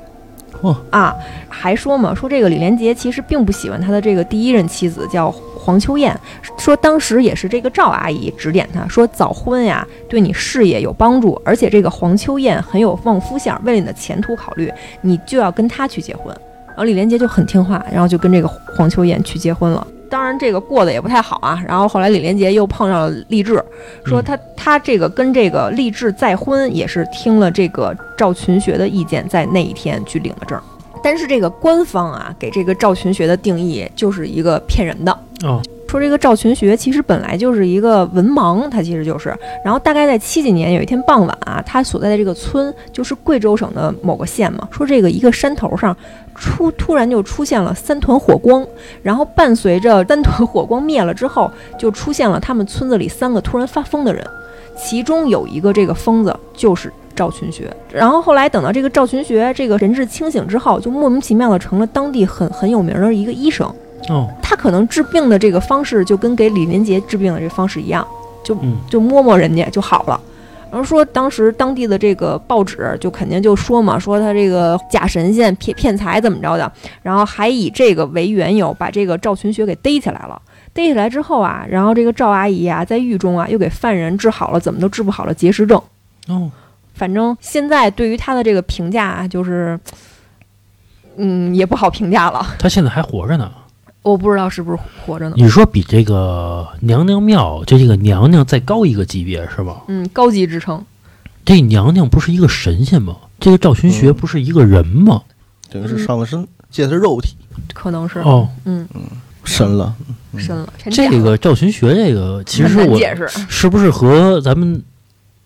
啊，还说嘛，说这个李连杰其实并不喜欢他的这个第一任妻子叫。黄秋燕说：“当时也是这个赵阿姨指点他说，早婚呀对你事业有帮助，而且这个黄秋燕很有旺夫相，为了你的前途考虑，你就要跟她去结婚。”然后李连杰就很听话，然后就跟这个黄秋燕去结婚了。当然这个过得也不太好啊。然后后来李连杰又碰上了励志，说他他这个跟这个励志再婚也是听了这个赵群学的意见，在那一天去领了证。但是这个官方啊，给这个赵群学的定义就是一个骗人的哦，说这个赵群学其实本来就是一个文盲，他其实就是，然后大概在七几年有一天傍晚啊，他所在的这个村就是贵州省的某个县嘛，说这个一个山头上出突然就出现了三团火光，然后伴随着三团火光灭了之后，就出现了他们村子里三个突然发疯的人，其中有一个这个疯子就是。赵群学，然后后来等到这个赵群学这个神志清醒之后，就莫名其妙的成了当地很很有名的一个医生。哦，他可能治病的这个方式就跟给李连杰治病的这方式一样，就就摸摸人家就好了。然后说当时当地的这个报纸就肯定就说嘛，说他这个假神仙骗骗财怎么着的，然后还以这个为缘由把这个赵群学给逮起来了。逮起来之后啊，然后这个赵阿姨啊在狱中啊又给犯人治好了怎么都治不好了结石症。哦。反正现在对于他的这个评价就是，嗯，也不好评价了。他现在还活着呢，我不知道是不是活着呢。你说比这个娘娘庙就这个娘娘再高一个级别是吧？嗯，高级职称。这娘娘不是一个神仙吗？这个赵群学不是一个人吗？等于是上了身，借的是肉体，可能是哦，嗯嗯，神了，神了。这个赵群学这个其实我解释是不是和咱们。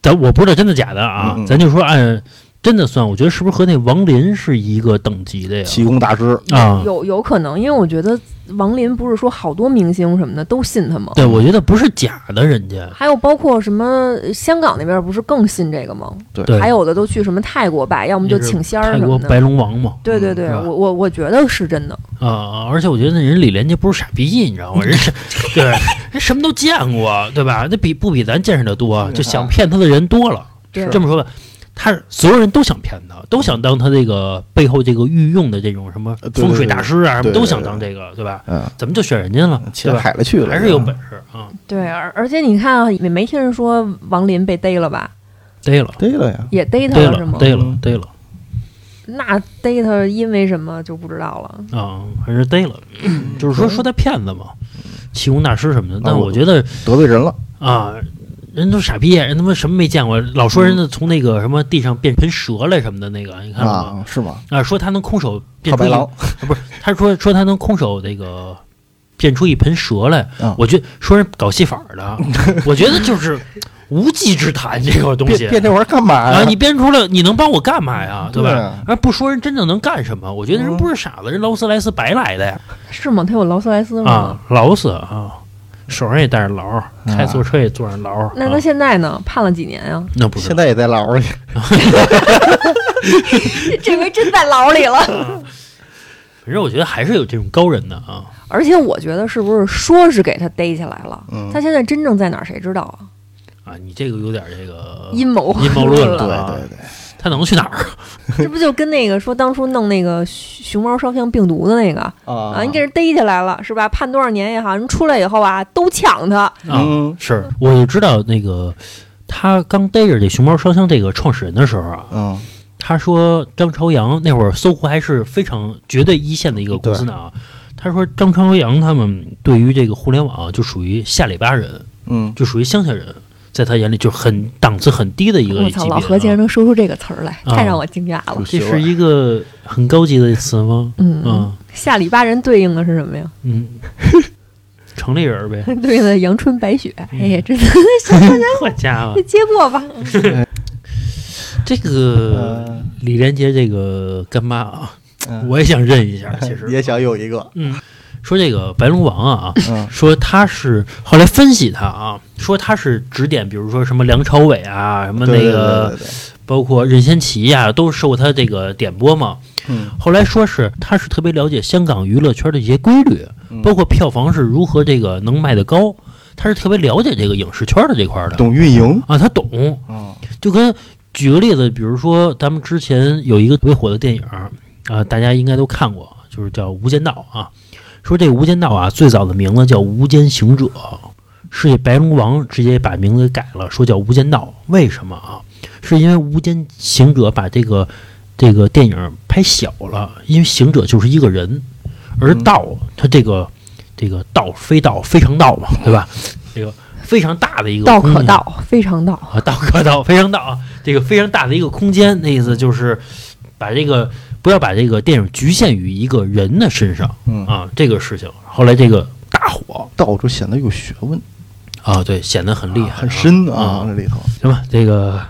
咱我不知道真的假的啊，咱就说按真的算，我觉得是不是和那王林是一个等级的呀？气功大师啊，有有可能，因为我觉得王林不是说好多明星什么的都信他吗？对，我觉得不是假的，人家还有包括什么香港那边不是更信这个吗？对，还有的都去什么泰国拜，要么就请仙儿泰国白龙王嘛。对对对，我我我觉得是真的啊！而且我觉得那人李连杰不是傻逼，你知道吗？人是，对，人什么都见过，对吧？那比不比咱见识的多？就想骗他的人多了。这么说吧。他所有人都想骗他，都想当他这个背后这个御用的这种什么风水大师啊，什么都想当这个，对吧？嗯，怎么就选人家了？对海了去了，还是有本事啊？对，而而且你看，也没听人说王林被逮了吧？逮了，逮了呀，也逮他了是吗？逮了，逮了。那逮他因为什么就不知道了啊？还是逮了，就是说说他骗子嘛，气功大师什么的。但我觉得得罪人了啊。人都傻逼，人他妈什么没见过？老说人家从那个什么地上变成蛇来什么的那个，你看了吗？是吗？啊，说他能空手变出狼，不是？他说说他能空手那个变出一盆蛇来。我觉得说人搞戏法的，我觉得就是无稽之谈。这个东西变这玩意儿干嘛呀？你变出来，你能帮我干嘛呀？对吧？而不说人真正能干什么？我觉得人不是傻子，人劳斯莱斯白来的呀。是吗？他有劳斯莱斯吗？啊，劳斯啊。手上也带着牢，开坐车也坐上牢。那他现在呢？判了几年呀？那不是，现在也在牢里。这回真在牢里了。反正我觉得还是有这种高人的啊。而且我觉得是不是说是给他逮起来了？他现在真正在哪儿？谁知道啊？啊，你这个有点这个阴谋阴谋论了。对对对。他能去哪儿？这不就跟那个说当初弄那个熊猫烧香病毒的那个啊，你给人逮起来了是吧？判多少年也好，人出来以后啊，都抢他。嗯，是，我就知道那个他刚逮着这熊猫烧香这个创始人的时候啊，嗯，他说张朝阳那会儿搜狐还是非常绝对一线的一个公司呢啊。他说张朝阳他们对于这个互联网就属于下里巴人，嗯，就属于乡下人。在他眼里就很档次很低的一个级别。老何竟然能说出这个词儿来，太让我惊讶了。这是一个很高级的词吗？嗯，下里巴人对应的是什么呀？嗯，城里人呗。对应的阳春白雪。哎呀，真的，好家伙，接过吧。这个李连杰这个干妈啊，我也想认一下，其实 也想有一个。嗯。说这个白龙王啊，说他是后来分析他啊，说他是指点，比如说什么梁朝伟啊，什么那个，包括任贤齐呀，都受他这个点拨嘛。嗯，后来说是他是特别了解香港娱乐圈的一些规律，包括票房是如何这个能卖得高，他是特别了解这个影视圈的这块的，懂运营。啊，他懂。啊，就跟举个例子，比如说咱们之前有一个特别火的电影啊，大家应该都看过，就是叫《无间道》啊。说这个《无间道》啊，最早的名字叫《无间行者》，是这白龙王直接把名字改了，说叫《无间道》。为什么啊？是因为《无间行者》把这个这个电影拍小了，因为行者就是一个人，而道它这个这个道非道非常道嘛，对吧？这个非常大的一个道可道非常道啊，道可道非常道啊，这个非常大的一个空间，那意思就是把这个。不要把这个电影局限于一个人的身上，嗯。啊，这个事情。后来这个大火，到处显得有学问，啊，对，显得很厉害、很深啊，这里头。行吧，这个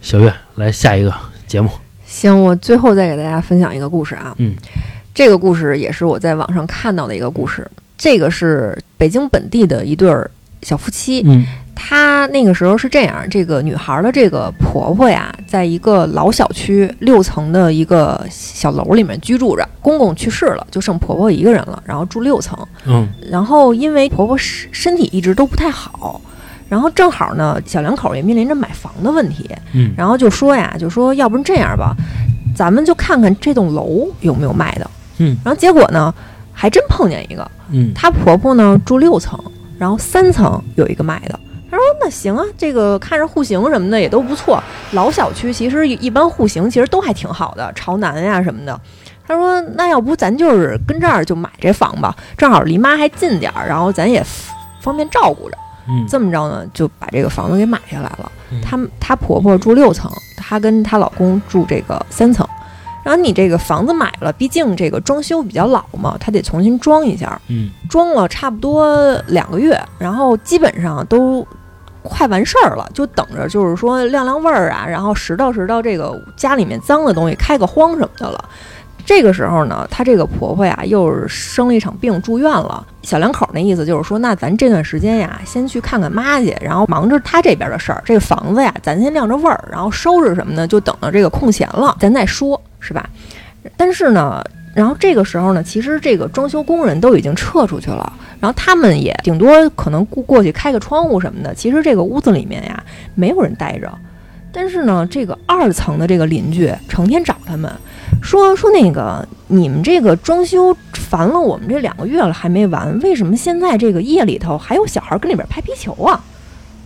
小月来下一个节目。行，我最后再给大家分享一个故事啊，嗯，这个故事也是我在网上看到的一个故事，这个是北京本地的一对儿小夫妻，嗯。她那个时候是这样，这个女孩的这个婆婆呀，在一个老小区六层的一个小楼里面居住着。公公去世了，就剩婆婆一个人了，然后住六层。嗯，然后因为婆婆身身体一直都不太好，然后正好呢，小两口也面临着买房的问题。嗯，然后就说呀，就说要不然这样吧，咱们就看看这栋楼有没有卖的。嗯，然后结果呢，还真碰见一个。嗯，她婆婆呢住六层，然后三层有一个卖的。他说：“那行啊，这个看着户型什么的也都不错。老小区其实一般户型其实都还挺好的，朝南呀什么的。”他说：“那要不咱就是跟这儿就买这房吧，正好离妈还近点儿，然后咱也方便照顾着。嗯，这么着呢，就把这个房子给买下来了。她她婆婆住六层，她跟她老公住这个三层。然后你这个房子买了，毕竟这个装修比较老嘛，她得重新装一下。嗯，装了差不多两个月，然后基本上都。”快完事儿了，就等着，就是说晾晾味儿啊，然后拾掇拾掇这个家里面脏的东西，开个荒什么的了。这个时候呢，她这个婆婆呀，又是生了一场病住院了。小两口那意思就是说，那咱这段时间呀，先去看看妈去，然后忙着她这边的事儿。这个房子呀，咱先晾着味儿，然后收拾什么呢，就等着这个空闲了，咱再说，是吧？但是呢，然后这个时候呢，其实这个装修工人都已经撤出去了，然后他们也顶多可能过过去开个窗户什么的。其实这个屋子里面呀，没有人待着。但是呢，这个二层的这个邻居成天找他们，说说那个你们这个装修烦了我们这两个月了还没完，为什么现在这个夜里头还有小孩跟里边拍皮球啊？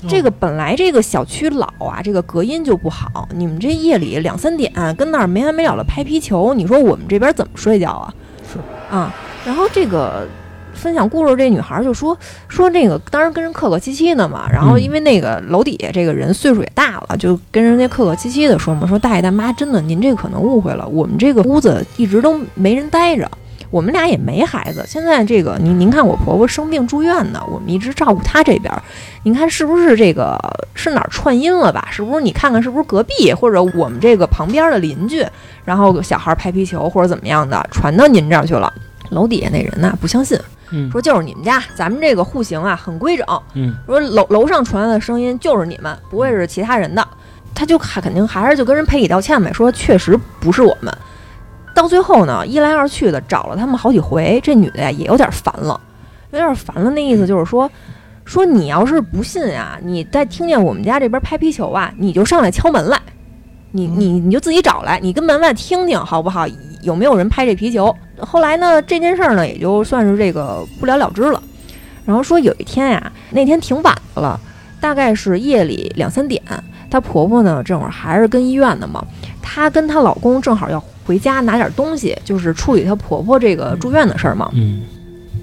这个本来这个小区老啊，这个隔音就不好，你们这夜里两三点跟那儿没完没了的拍皮球，你说我们这边怎么睡觉啊？是啊，然后这个。分享故事这女孩就说说这个，当时跟人客客气气的嘛。然后因为那个楼底下这个人岁数也大了，就跟人家客客气气的说嘛，说大爷大妈，真的您这可能误会了，我们这个屋子一直都没人待着，我们俩也没孩子。现在这个您您看我婆婆生病住院呢，我们一直照顾她这边，您看是不是这个是哪儿串音了吧？是不是你看看是不是隔壁或者我们这个旁边的邻居，然后小孩拍皮球或者怎么样的传到您这儿去了？楼底下那人呢不相信。说就是你们家，咱们这个户型啊很规整。嗯，说楼楼上传来的声音就是你们，不会是其他人的。他就还肯定还是就跟人赔礼道歉呗，说确实不是我们。到最后呢，一来二去的找了他们好几回，这女的呀也有点烦了，有点烦了。那意思就是说，说你要是不信啊，你再听见我们家这边拍皮球啊，你就上来敲门来，你你你就自己找来，你跟门外听听好不好？有没有人拍这皮球？后来呢，这件事儿呢也就算是这个不了了之了。然后说有一天呀，那天挺晚的了，大概是夜里两三点，她婆婆呢这会儿还是跟医院的嘛，她跟她老公正好要回家拿点东西，就是处理她婆婆这个住院的事儿嘛。嗯。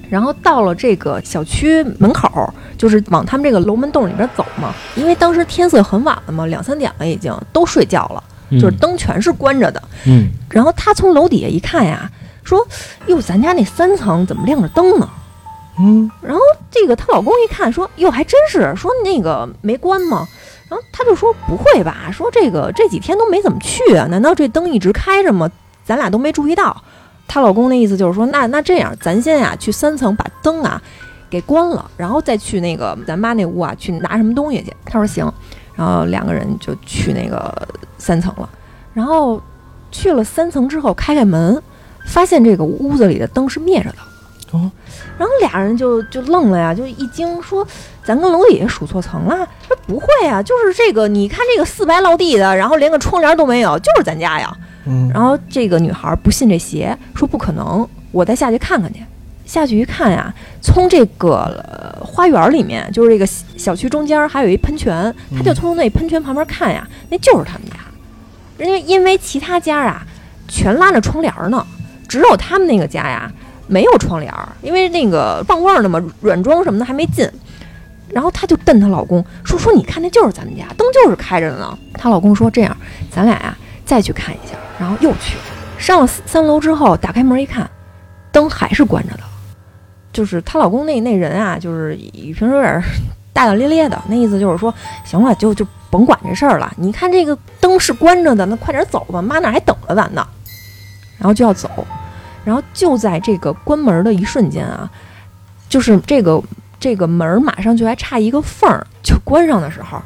然后到了这个小区门口，就是往他们这个楼门洞里边走嘛，因为当时天色很晚了嘛，两三点了已经，都睡觉了。就是灯全是关着的，嗯，然后他从楼底下一看呀，说：“哟，咱家那三层怎么亮着灯呢？”嗯，然后这个她老公一看，说：“哟，还真是，说那个没关吗？”然后他就说：“不会吧？说这个这几天都没怎么去啊？难道这灯一直开着吗？咱俩都没注意到。”她老公那意思就是说：“那那这样，咱先呀去三层把灯啊给关了，然后再去那个咱妈那屋啊去拿什么东西去。”她说：“行。”然后两个人就去那个三层了，然后去了三层之后，开开门，发现这个屋子里的灯是灭着的。哦，然后俩人就就愣了呀，就一惊，说：“咱跟楼底下数错层了？”说：“不会啊，就是这个，你看这个四白落地的，然后连个窗帘都没有，就是咱家呀。”然后这个女孩不信这邪，说：“不可能，我再下去看看去。”下去一看呀，从这个花园里面，就是这个小区中间还有一喷泉，她就从那喷泉旁边看呀，那就是他们家。人家因为其他家啊全拉着窗帘呢，只有他们那个家呀没有窗帘，因为那个放味儿呢嘛，软装什么的还没进。然后她就瞪她老公说：“说你看那就是咱们家，灯就是开着呢。”她老公说：“这样，咱俩呀再去看一下。”然后又去了上了三楼之后，打开门一看，灯还是关着的。就是她老公那那人啊，就是平时有点大大咧咧的，那意思就是说，行了，就就甭管这事儿了。你看这个灯是关着的，那快点走吧，妈那还等着咱呢。然后就要走，然后就在这个关门的一瞬间啊，就是这个这个门马上就还差一个缝儿就关上的时候，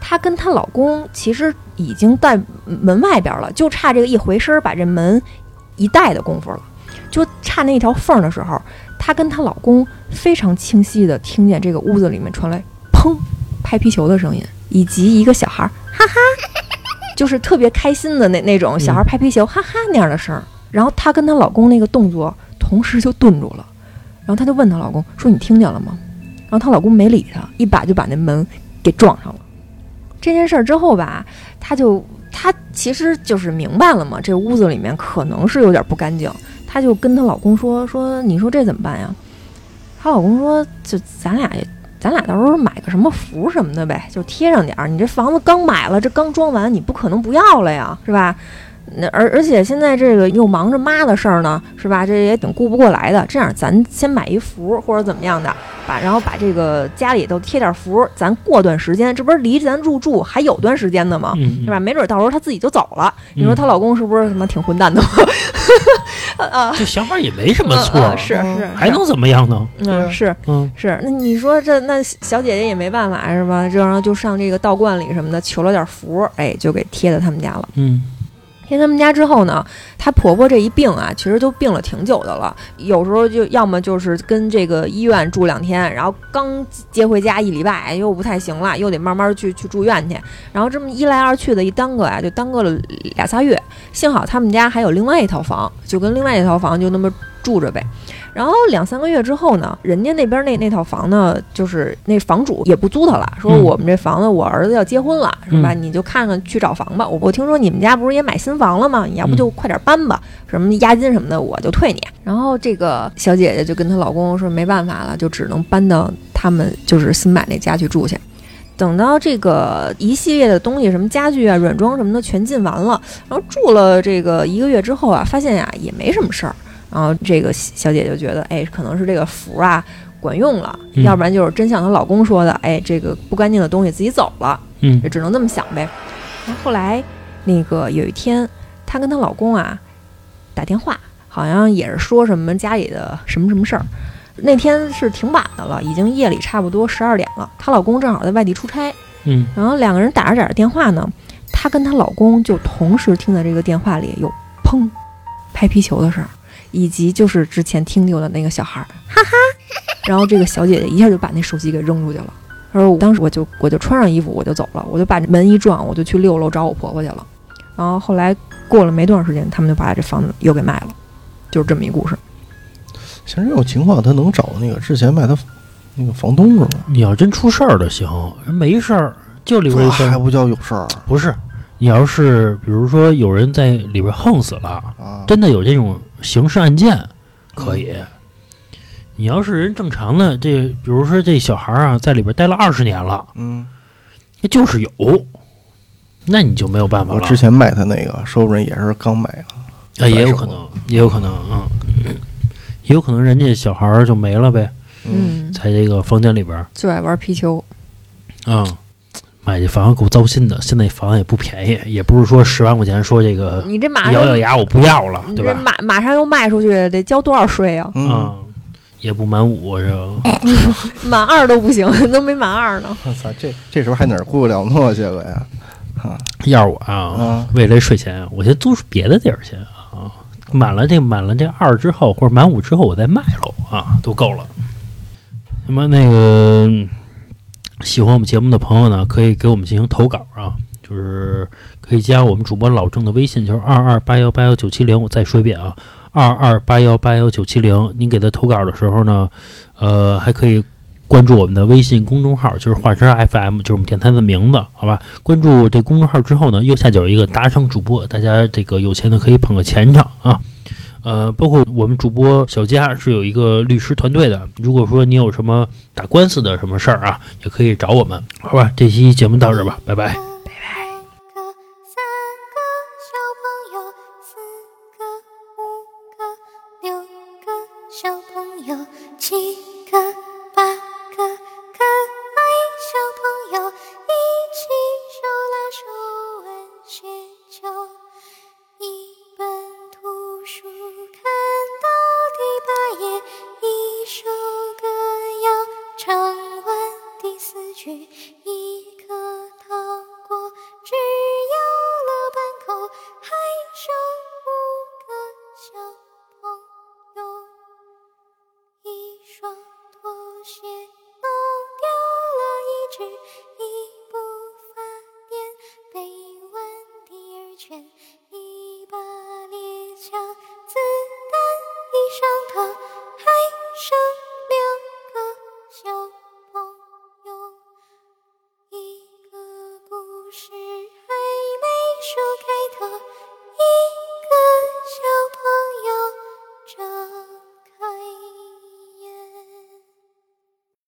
她跟她老公其实已经在门外边了，就差这个一回身把这门一带的功夫了，就差那条缝的时候。她跟她老公非常清晰的听见这个屋子里面传来砰拍皮球的声音，以及一个小孩哈哈，就是特别开心的那那种小孩拍皮球哈哈那样的声儿。然后她跟她老公那个动作同时就顿住了，然后她就问她老公说：“你听见了吗？”然后她老公没理她，一把就把那门给撞上了。这件事儿之后吧，她就她其实就是明白了嘛，这屋子里面可能是有点不干净。她就跟她老公说说，你说这怎么办呀？她老公说，就咱俩，咱俩到时候买个什么符什么的呗，就贴上点儿。你这房子刚买了，这刚装完，你不可能不要了呀，是吧？那而而且现在这个又忙着妈的事儿呢，是吧？这也挺顾不过来的。这样，咱先买一符或者怎么样的，把然后把这个家里头贴点符，咱过段时间，这不是离咱入住还有段时间呢吗？是吧？没准到时候她自己就走了。你说她老公是不是什么挺混蛋的？啊，这想法也没什么错，是是，还能怎么样呢？嗯，是嗯是，那你说这那小姐姐也没办法是吧？这然后就上这个道观里什么的求了点符，哎，就给贴在他们家了。嗯。进他们家之后呢，她婆婆这一病啊，其实都病了挺久的了。有时候就要么就是跟这个医院住两天，然后刚接回家一礼拜又不太行了，又得慢慢去去住院去。然后这么一来二去的，一耽搁呀，就耽搁了俩仨月。幸好他们家还有另外一套房，就跟另外一套房就那么住着呗。然后两三个月之后呢，人家那边那那套房呢，就是那房主也不租他了，说我们这房子我儿子要结婚了，是吧？你就看看去找房吧。我我听说你们家不是也买新房了吗？你要不就快点搬吧，什么押金什么的我就退你。然后这个小姐姐就跟她老公说没办法了，就只能搬到他们就是新买那家去住去。等到这个一系列的东西，什么家具啊、软装什么的全进完了，然后住了这个一个月之后啊，发现呀也没什么事儿。然后这个小姐就觉得，哎，可能是这个符啊管用了，要不然就是真像她老公说的，哎，这个不干净的东西自己走了，嗯，也只能这么想呗。后来那个有一天，她跟她老公啊打电话，好像也是说什么家里的什么什么事儿。那天是挺晚的了，已经夜里差不多十二点了。她老公正好在外地出差，嗯，然后两个人打着打着电话呢，她跟她老公就同时听到这个电话里有砰拍皮球的声。以及就是之前听丢的那个小孩，哈哈，然后这个小姐姐一下就把那手机给扔出去了。她说：“当时我就我就穿上衣服我就走了，我就把门一撞，我就去六楼找我婆婆去了。然后后来过了没多长时间，他们就把这房子又给卖了，就是这么一故事。像这种情况，他能找那个之前卖他那个房东是吗？你要真出事儿了行，人没事儿就里边还不叫有事儿？不是。”你要是比如说有人在里边横死了，真的有这种刑事案件，可以。你要是人正常的，这比如说这小孩啊，在里边待了二十年了，嗯，那就是有，那你就没有办法了。我之前卖他那个，说不定也是刚买啊，也有可能，也有可能，嗯，也有可能人家小孩就没了呗，嗯，在这个房间里边最爱玩皮球，啊。买这房子够糟心的，现在房子也不便宜，也不是说十万块钱说这个，你这马咬咬牙我不要了，对吧？马马上又卖出去，得交多少税啊？嗯，也不满五是吧？满二都不行，都没满二呢。我操，这这时候还哪顾得了那么些个呀？啊，要是我啊，为了税钱，我先租别的地儿去啊。满了这满了这二之后，或者满五之后，我再卖喽啊，都够了。什么那个？喜欢我们节目的朋友呢，可以给我们进行投稿啊，就是可以加我们主播老郑的微信，就是二二八幺八幺九七零。我再说一遍啊，二二八幺八幺九七零。您给他投稿的时候呢，呃，还可以关注我们的微信公众号，就是华山 FM，就是我们电台的名字，好吧？关注这公众号之后呢，右下角一个打赏主播，大家这个有钱的可以捧个钱场啊。呃，包括我们主播小佳是有一个律师团队的。如果说你有什么打官司的什么事儿啊，也可以找我们，好吧？这期节目到这吧，拜拜。